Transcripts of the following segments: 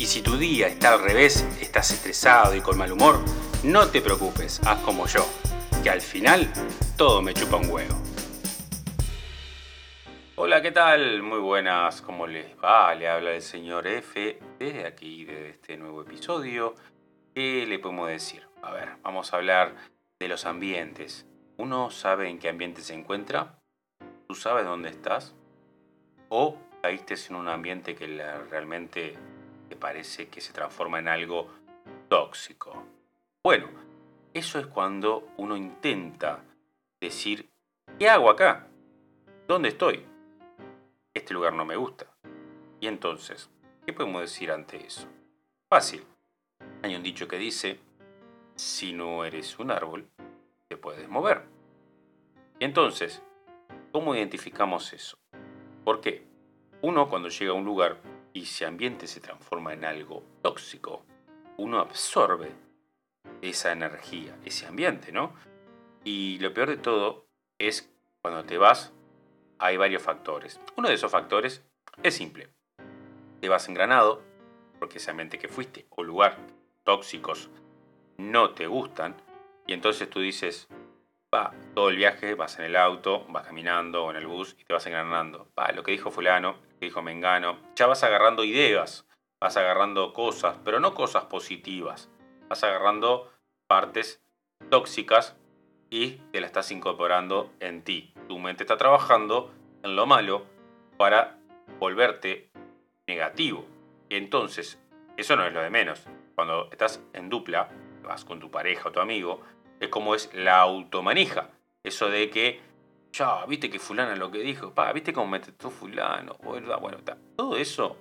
Y si tu día está al revés, estás estresado y con mal humor, no te preocupes, haz como yo, que al final todo me chupa un huevo. Hola, ¿qué tal? Muy buenas, ¿cómo les va? Le habla el señor F desde aquí, de este nuevo episodio. ¿Qué le podemos decir? A ver, vamos a hablar de los ambientes. ¿Uno sabe en qué ambiente se encuentra? ¿Tú sabes dónde estás? ¿O caíste en un ambiente que realmente te parece que se transforma en algo tóxico. Bueno, eso es cuando uno intenta decir, ¿qué hago acá? ¿Dónde estoy? Este lugar no me gusta. Y entonces, ¿qué podemos decir ante eso? Fácil. Hay un dicho que dice, si no eres un árbol, te puedes mover. Y entonces, ¿cómo identificamos eso? ¿Por qué? Uno cuando llega a un lugar y ese ambiente se transforma en algo tóxico, uno absorbe esa energía, ese ambiente, ¿no? Y lo peor de todo es cuando te vas, hay varios factores. Uno de esos factores es simple. Te vas engranado, porque ese ambiente que fuiste o lugar tóxicos no te gustan, y entonces tú dices, va, todo el viaje vas en el auto, vas caminando o en el bus y te vas engranando. Va, lo que dijo fulano, dijo Mengano, ya vas agarrando ideas, vas agarrando cosas, pero no cosas positivas, vas agarrando partes tóxicas y te la estás incorporando en ti. Tu mente está trabajando en lo malo para volverte negativo. Entonces, eso no es lo de menos. Cuando estás en dupla, vas con tu pareja o tu amigo, es como es la automanija. Eso de que ya, viste que fulano lo que dijo, pa, viste cómo me trató fulano, bueno, bueno, todo eso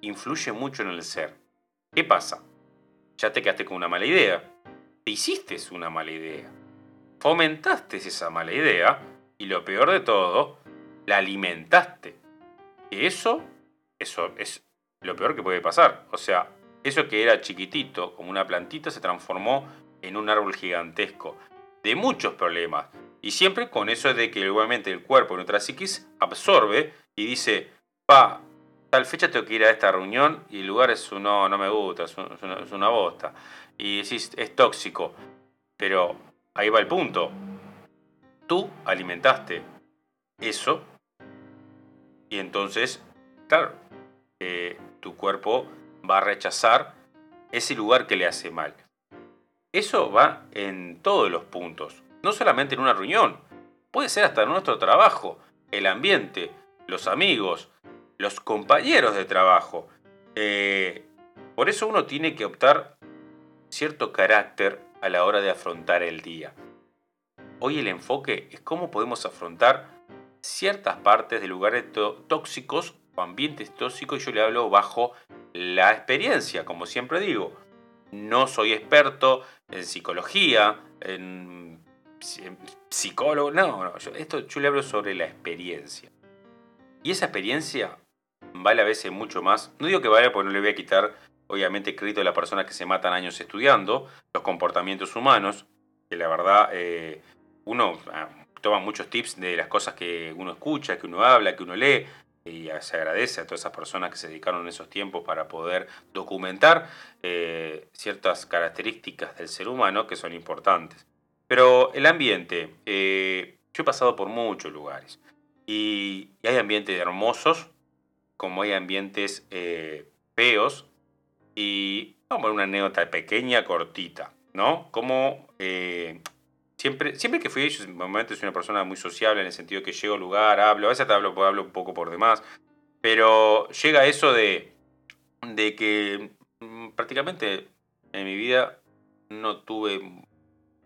influye mucho en el ser. ¿Qué pasa? Ya te quedaste con una mala idea, te hiciste una mala idea, fomentaste esa mala idea y lo peor de todo, la alimentaste. Y eso, eso es lo peor que puede pasar. O sea, eso que era chiquitito, como una plantita, se transformó en un árbol gigantesco, de muchos problemas, y siempre con eso de que igualmente el cuerpo, nuestra psiquis, absorbe y dice, pa, tal fecha tengo que ir a esta reunión y el lugar es uno, no me gusta, es, una, bosta. Y decís, es tóxico. Pero ahí va el punto. Tú alimentaste eso y entonces, claro, eh, tu cuerpo va a rechazar ese lugar que le hace mal. Eso va en todos los puntos no solamente en una reunión, puede ser hasta nuestro trabajo, el ambiente, los amigos, los compañeros de trabajo. Eh, por eso uno tiene que optar cierto carácter a la hora de afrontar el día. Hoy el enfoque es cómo podemos afrontar ciertas partes de lugares tóxicos o ambientes tóxicos y yo le hablo bajo la experiencia, como siempre digo. No soy experto en psicología, en psicólogo, no, no, yo, esto le hablo sobre la experiencia. Y esa experiencia vale a veces mucho más, no digo que vale porque no le voy a quitar obviamente crédito a las personas que se matan años estudiando los comportamientos humanos, que la verdad eh, uno ah, toma muchos tips de las cosas que uno escucha, que uno habla, que uno lee, y se agradece a todas esas personas que se dedicaron esos tiempos para poder documentar eh, ciertas características del ser humano que son importantes. Pero el ambiente, eh, yo he pasado por muchos lugares y, hay ambientes hermosos como hay ambientes eh, feos y vamos a poner una anécdota pequeña, cortita, ¿no? Como siempre, siempre que fui, yo momento soy una persona muy sociable en el sentido que llego al lugar, hablo, a veces te hablo, hablo un poco por demás, pero llega eso de, de que mm, prácticamente en mi vida no tuve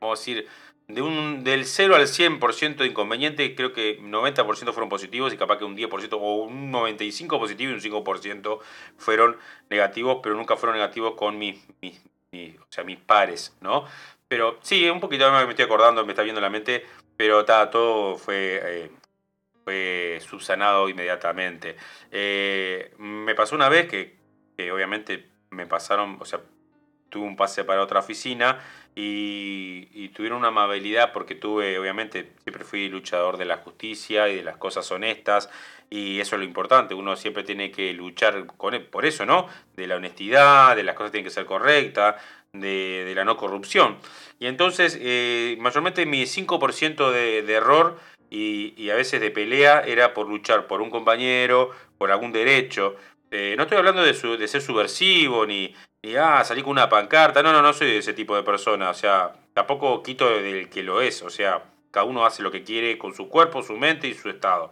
vamos a decir, de un, del 0 al 100% de inconveniente, creo que 90% fueron positivos y capaz que un 10% o un 95% positivo y un 5% fueron negativos, pero nunca fueron negativos con mis, o sea, mis pares, ¿no? Pero sí, un poquito me estoy acordando, me está viendo la mente, pero todo fue, eh, fue subsanado inmediatamente. Eh, me pasó una vez que, que obviamente me pasaron, o sea, tuve un pase para otra oficina y, tuvieron una amabilidad porque tuve, obviamente, siempre fui luchador de la justicia y de las cosas honestas y eso es lo importante, uno siempre tiene que luchar con, e, por eso, ¿no? De la honestidad, de las cosas tienen que ser correctas, de, la no corrupción. Y entonces, eh, mayormente mi 5% de, de error y, a veces de pelea era por luchar por un compañero, por algún derecho. Eh, no estoy hablando de, de ser subversivo ni, y ah, salí con una pancarta. No, no, no soy de ese tipo de persona. O sea, tampoco quito del que lo es. O sea, cada uno hace lo que quiere con su cuerpo, su mente y su estado.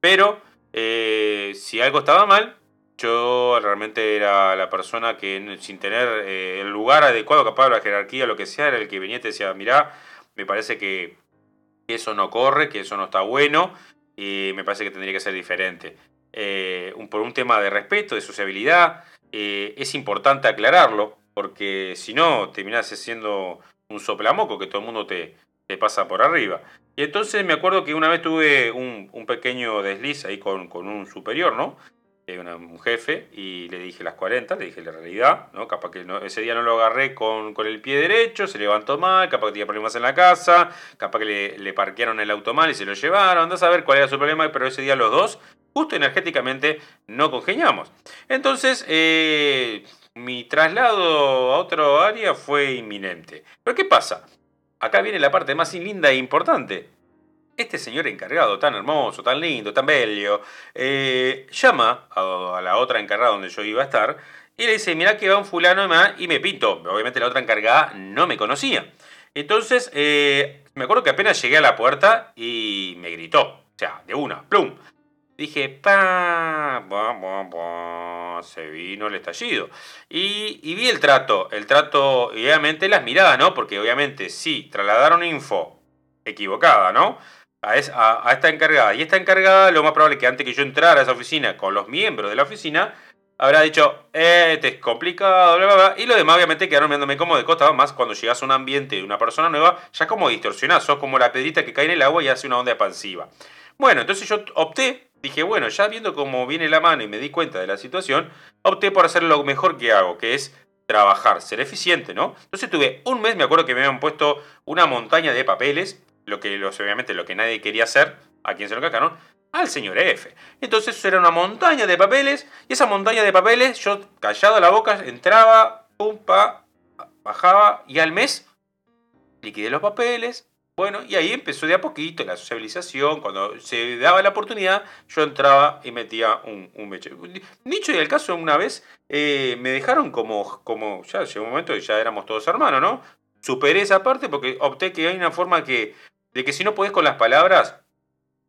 Pero eh, si algo estaba mal, yo realmente era la persona que sin tener eh, el lugar adecuado, capaz de la jerarquía, lo que sea, era el que venía y te decía, mirá, me parece que eso no corre, que eso no está bueno y me parece que tendría que ser diferente. Eh, por un tema de respeto, de sociabilidad, eh, es importante aclararlo, porque si no, terminás siendo un soplamoco que todo el mundo te, pasa por arriba. Y entonces me acuerdo que una vez tuve un, pequeño desliz ahí con, un superior, ¿no? Eh, un jefe, y le dije las 40, le dije la realidad, ¿no? Capaz que ese día no lo agarré con, el pie derecho, se levantó mal, capaz que tenía problemas en la casa, capaz que le, le parquearon el auto mal y se lo llevaron, andás a ver cuál era su problema, pero ese día los dos justo energéticamente no congeniamos. Entonces, eh, mi traslado a otro área fue inminente. Pero ¿qué pasa? Acá viene la parte más linda e importante. Este señor encargado, tan hermoso, tan lindo, tan bello, eh, llama a, la otra encargada donde yo iba a estar y le dice, mira que va un fulano y me pinto. Obviamente la otra encargada no me conocía. Entonces, eh, me acuerdo que apenas llegué a la puerta y me gritó. O sea, de una, plum. Dije, pa, se vino el estallido. Y, vi el trato, el trato, y obviamente las miradas, ¿no? Porque obviamente sí, trasladaron info equivocada, ¿no? A, esta encargada. Y esta encargada, lo más probable es que antes que yo entrara a esa oficina con los miembros de la oficina, habrá dicho, este es complicado, bla, bla, bla. Y lo demás, obviamente, quedaron viéndome como de costa. Más cuando llegas a un ambiente de una persona nueva, ya como distorsionás, sos como la pedrita que cae en el agua y hace una onda expansiva. Bueno, entonces yo opté dije, bueno, ya viendo cómo viene la mano y me di cuenta de la situación, opté por hacer lo mejor que hago, que es trabajar, ser eficiente, ¿no? Entonces tuve un mes, me acuerdo que me habían puesto una montaña de papeles, lo que obviamente lo que nadie quería hacer, a quien se lo cacaron, al señor F. Entonces era una montaña de papeles, y esa montaña de papeles, yo callado la boca, entraba, pum, pa, bajaba, y al mes liquidé los papeles, bueno, y ahí empezó de a poquito la sociabilización. Cuando se daba la oportunidad, yo entraba y metía un, un mecho. Dicho y el caso, una vez eh, me dejaron como, como, ya llegó un momento que ya éramos todos hermanos, ¿no? Superé esa parte porque opté que hay una forma que, de que si no podés con las palabras,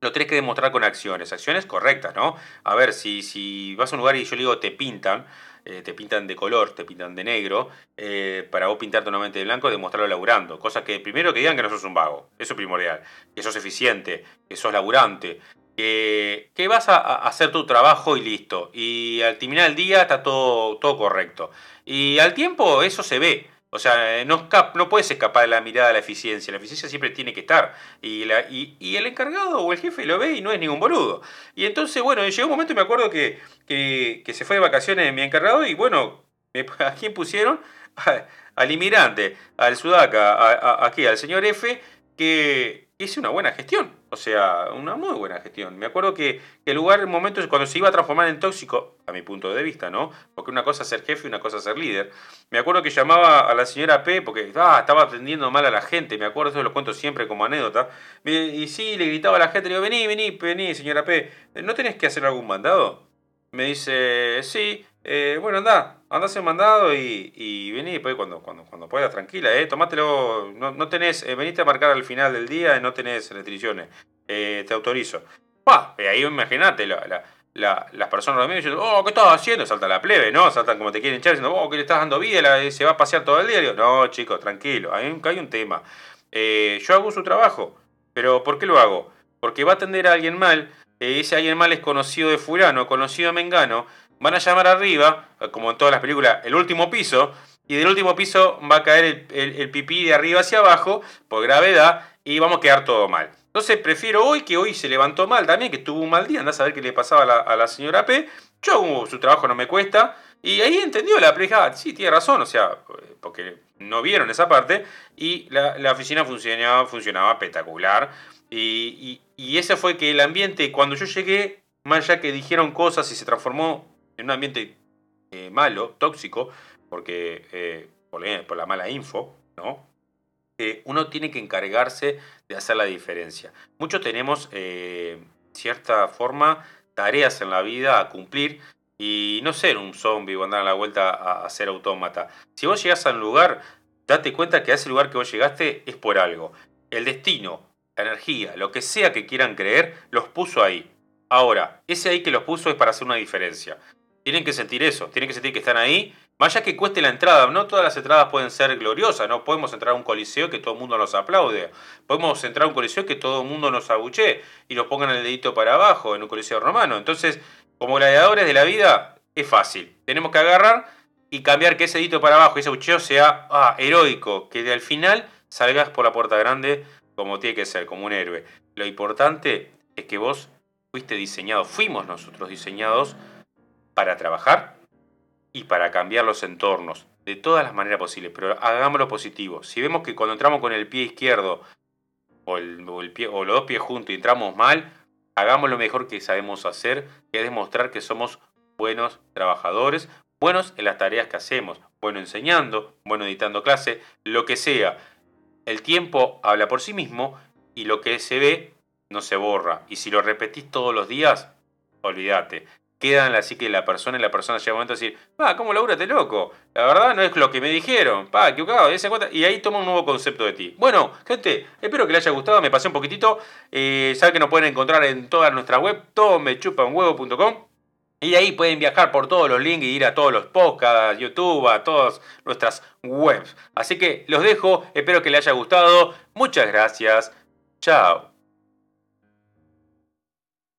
lo tenés que demostrar con acciones, acciones correctas, ¿no? A ver, si, si vas a un lugar y yo le digo te pintan, eh, te pintan de color, te pintan de negro, eh, para vos pintarte nuevamente de blanco, demostrarlo laburando. Cosa que primero que digan que no sos un vago, eso es primordial, que sos eficiente, que sos laburante, que, que vas a, hacer tu trabajo y listo. Y al terminar el día está todo, todo correcto. Y al tiempo eso se ve. O sea, no, no puedes escapar de la mirada de la eficiencia. La eficiencia siempre tiene que estar. Y, la, y, el encargado o el jefe lo ve y no es ningún boludo. Y entonces, bueno, llegó un momento y me acuerdo que, que, se fue de vacaciones mi encargado y bueno, ¿a quién pusieron? al inmigrante, al sudaca, aquí, al señor F, que hice una buena gestión. O sea, una muy buena gestión. Me acuerdo que el lugar, en momentos, cuando se iba a transformar en tóxico, a mi punto de vista, ¿no? Porque una cosa es ser jefe y una cosa es ser líder. Me acuerdo que llamaba a la señora P porque ah, estaba atendiendo mal a la gente. Me acuerdo, eso lo cuento siempre como anécdota. Y sí, le gritaba a la gente, le digo, vení, vení, vení, señora P. ¿No tenés que hacer algún mandado? Me dice, sí, eh, bueno, anda, anda ese mandado y, y vení después cuando, cuando, cuando puedas, tranquila, eh, tomátelo, no, no tenés, eh, veniste a marcar al final del día y no tenés restricciones, eh, te autorizo. Y ahí imagínate, la, la, las personas de diciendo, oh, ¿qué estás haciendo? Salta la plebe, ¿no? Saltan como te quieren echar diciendo, oh, ¿qué le estás dando vida? Se va a pasear todo el día. Digo, no, chicos, tranquilo, hay un, hay un tema. yo hago su trabajo, pero ¿por qué lo hago? Porque va a atender a alguien mal, ese alguien mal es conocido de fulano, conocido de mengano, van a llamar arriba, como en todas las películas, el último piso, y del último piso va a caer el, pipí de arriba hacia abajo por gravedad y vamos a quedar todo mal. Entonces prefiero hoy que hoy se levantó mal también, que tuvo un mal día, anda a saber qué le pasaba a la, señora P. Yo su trabajo no me cuesta. Y ahí entendió la preja, sí, tiene razón, o sea, porque no vieron esa parte. Y la, oficina funcionaba, funcionaba espectacular. Y, y, ese fue que el ambiente, cuando yo llegué, más allá que dijeron cosas y se transformó en un ambiente eh, malo, tóxico, porque eh, por, la mala info, ¿no? Eh, uno tiene que encargarse de hacer la diferencia. Muchos tenemos cierta forma tareas en la vida a cumplir y no ser un zombie o andar a la vuelta a, ser autómata. Si vos llegas a un lugar, date cuenta que a ese lugar que vos llegaste es por algo. El destino, la energía, lo que sea que quieran creer, los puso ahí. Ahora, ese ahí que los puso es para hacer una diferencia. Tienen que sentir eso, tienen que sentir que están ahí más allá que cueste la entrada, no todas las entradas pueden ser gloriosas, no podemos entrar a un coliseo que todo el mundo nos aplaude. Podemos entrar a un coliseo que todo el mundo nos abuche y nos pongan el dedito para abajo en un coliseo romano. Entonces, como gladiadores de la vida, es fácil. Tenemos que agarrar y cambiar que ese dedito para abajo ese abucheo sea ah, heroico, que al final salgas por la puerta grande como tiene que ser, como un héroe. Lo importante es que vos fuiste diseñado, fuimos nosotros diseñados para trabajar y para cambiar los entornos de todas las maneras posibles, pero hagámoslo positivo. Si vemos que cuando entramos con el pie izquierdo o, el, pie, o los dos pies juntos y entramos mal, hagamos lo mejor que sabemos hacer, que es demostrar que somos buenos trabajadores, buenos en las tareas que hacemos, bueno enseñando, bueno editando clase, lo que sea. El tiempo habla por sí mismo y lo que se ve no se borra. Y si lo repetís todos los días, olvídate quedan así que la persona y la persona llega un momento a decir, pa, ¿cómo laburaste loco? La verdad no es lo que me dijeron, pa, equivocado, y, cuenta, y ahí toma un nuevo concepto de ti. Bueno, gente, espero que les haya gustado, me pasé un poquitito, eh, saben que nos pueden encontrar en toda nuestra web, todomechupanhuevo.com. Y ahí pueden viajar por todos los links y ir a todos los podcasts, YouTube, a todas nuestras webs. Así que los dejo, espero que les haya gustado. Muchas gracias. Chao.